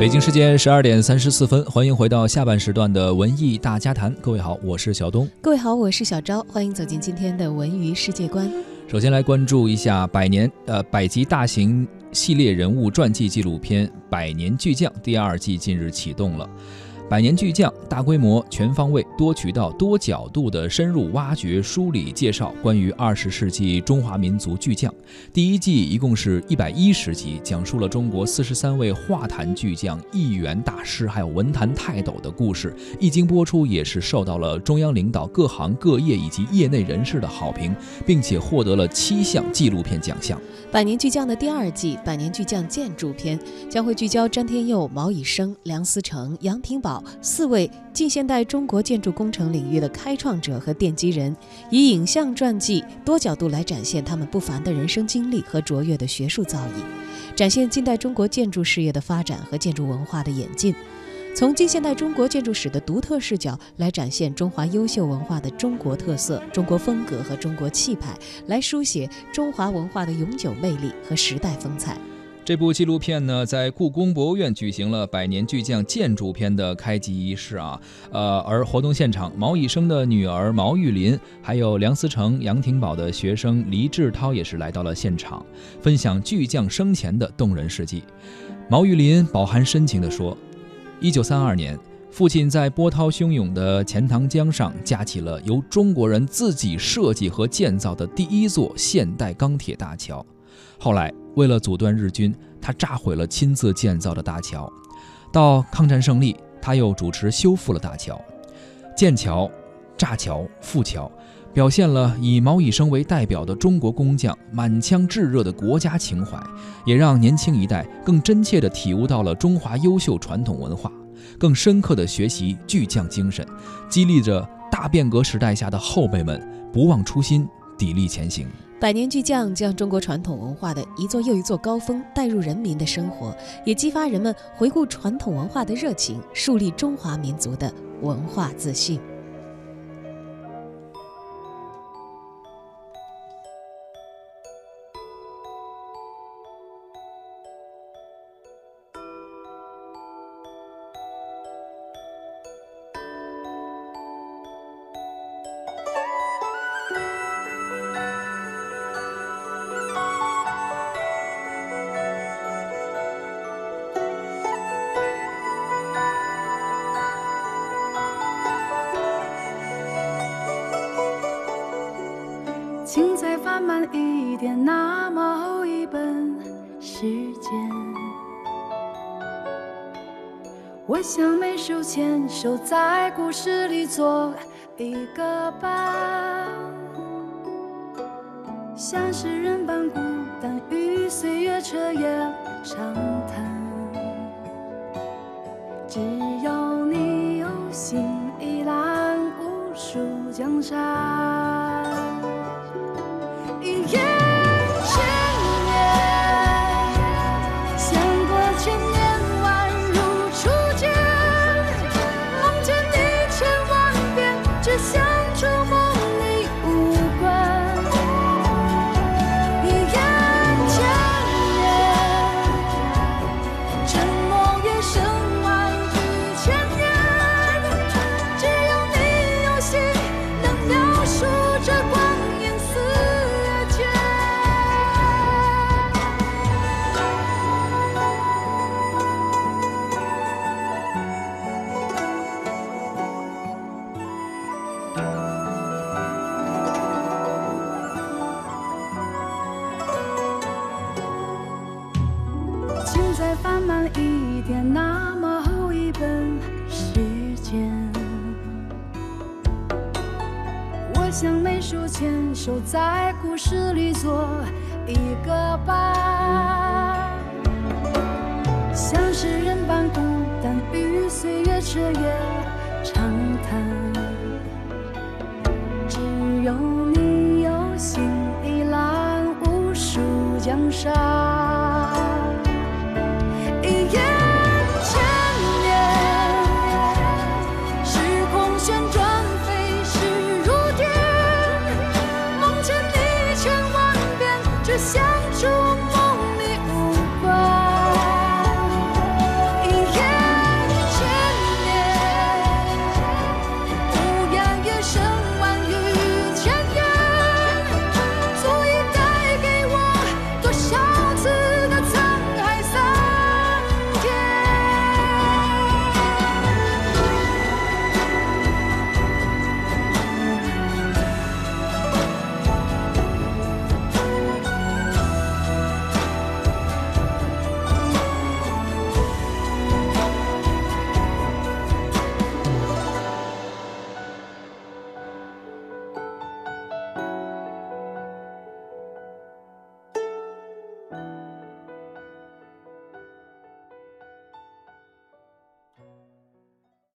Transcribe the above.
北京时间十二点三十四分，欢迎回到下半时段的文艺大家谈。各位好，我是小东。各位好，我是小昭。欢迎走进今天的文娱世界观。首先来关注一下百年呃百集大型系列人物传记纪录片《百年巨匠》第二季近日启动了。百年巨匠，大规模、全方位、多渠道、多角度的深入挖掘、梳理、介绍关于二十世纪中华民族巨匠。第一季一共是一百一十集，讲述了中国四十三位画坛巨匠、艺员大师，还有文坛泰斗的故事。一经播出，也是受到了中央领导、各行各业以及业内人士的好评，并且获得了七项纪录片奖项。百年巨匠的第二季《百年巨匠建筑篇》将会聚焦詹天佑、茅以升、梁思成、杨廷宝。四位近现代中国建筑工程领域的开创者和奠基人，以影像传记多角度来展现他们不凡的人生经历和卓越的学术造诣，展现近代中国建筑事业的发展和建筑文化的演进，从近现代中国建筑史的独特视角来展现中华优秀文化的中国特色、中国风格和中国气派，来书写中华文化的永久魅力和时代风采。这部纪录片呢，在故宫博物院举行了百年巨匠建筑篇的开机仪式啊，呃，而活动现场，毛以升的女儿毛玉林，还有梁思成、杨廷宝的学生黎志涛也是来到了现场，分享巨匠生前的动人事迹。毛玉林饱含深情地说：“一九三二年，父亲在波涛汹涌的钱塘江上架起了由中国人自己设计和建造的第一座现代钢铁大桥。”后来，为了阻断日军，他炸毁了亲自建造的大桥。到抗战胜利，他又主持修复了大桥。建桥、炸桥、复桥，表现了以毛以升为代表的中国工匠满腔炙热的国家情怀，也让年轻一代更真切地体悟到了中华优秀传统文化，更深刻地学习巨匠精神，激励着大变革时代下的后辈们不忘初心，砥砺前行。百年巨匠将中国传统文化的一座又一座高峰带入人民的生活，也激发人们回顾传统文化的热情，树立中华民族的文化自信。慢一点，那么一本时间。我想没手牵手，在故事里做一个伴，像是人般孤单，与岁月彻夜长慢一点，那么厚一本时间。我想没手牵手，在故事里做一个伴，像诗人般孤单，与岁月彻夜长谈。只有你有心，一览无数江山。show.